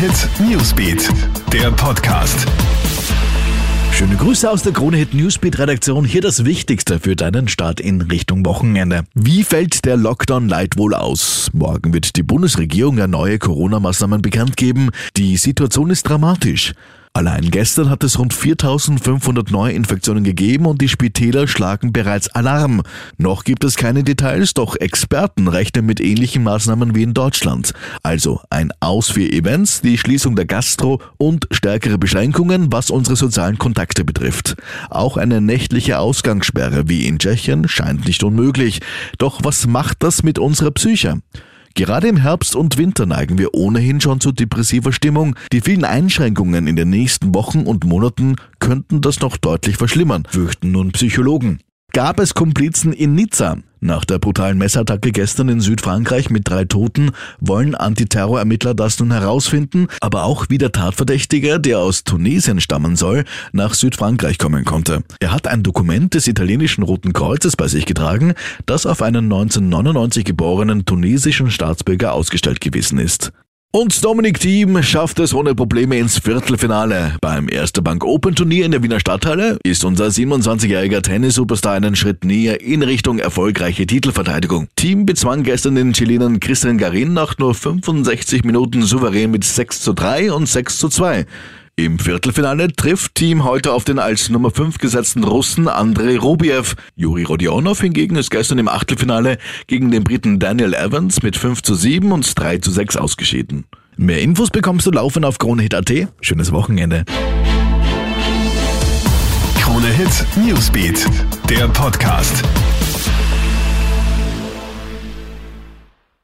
Hit Newsbeat, der Podcast. Schöne Grüße aus der Krone Hit Newsbeat Redaktion. Hier das Wichtigste für deinen Start in Richtung Wochenende. Wie fällt der Lockdown Light wohl aus? Morgen wird die Bundesregierung ja neue Corona-Maßnahmen bekannt geben. Die Situation ist dramatisch. Allein gestern hat es rund 4500 Neuinfektionen gegeben und die Spitäler schlagen bereits Alarm. Noch gibt es keine Details, doch Experten rechnen mit ähnlichen Maßnahmen wie in Deutschland. Also ein Aus für Events, die Schließung der Gastro und stärkere Beschränkungen, was unsere sozialen Kontakte betrifft. Auch eine nächtliche Ausgangssperre wie in Tschechien scheint nicht unmöglich. Doch was macht das mit unserer Psyche? Gerade im Herbst und Winter neigen wir ohnehin schon zu depressiver Stimmung. Die vielen Einschränkungen in den nächsten Wochen und Monaten könnten das noch deutlich verschlimmern, fürchten nun Psychologen gab es Komplizen in Nizza. Nach der brutalen Messattacke gestern in Südfrankreich mit drei Toten wollen Antiterrorermittler das nun herausfinden, aber auch wie der Tatverdächtige, der aus Tunesien stammen soll, nach Südfrankreich kommen konnte. Er hat ein Dokument des italienischen Roten Kreuzes bei sich getragen, das auf einen 1999 geborenen tunesischen Staatsbürger ausgestellt gewesen ist. Und Dominik Thiem schafft es ohne Probleme ins Viertelfinale. Beim Erste Bank Open Turnier in der Wiener Stadthalle ist unser 27-jähriger Tennis-Superstar einen Schritt näher in Richtung erfolgreiche Titelverteidigung. Team bezwang gestern den Chilenen Christian Garin nach nur 65 Minuten souverän mit 6 zu 3 und 6 zu 2. Im Viertelfinale trifft Team heute auf den als Nummer 5 gesetzten Russen Andrei Rubiev. Juri Rodionov hingegen ist gestern im Achtelfinale gegen den Briten Daniel Evans mit 5 zu 7 und 3 zu 6 ausgeschieden. Mehr Infos bekommst du laufend auf KroneHit.at. Schönes Wochenende. Krone Hit Newsbeat, der Podcast.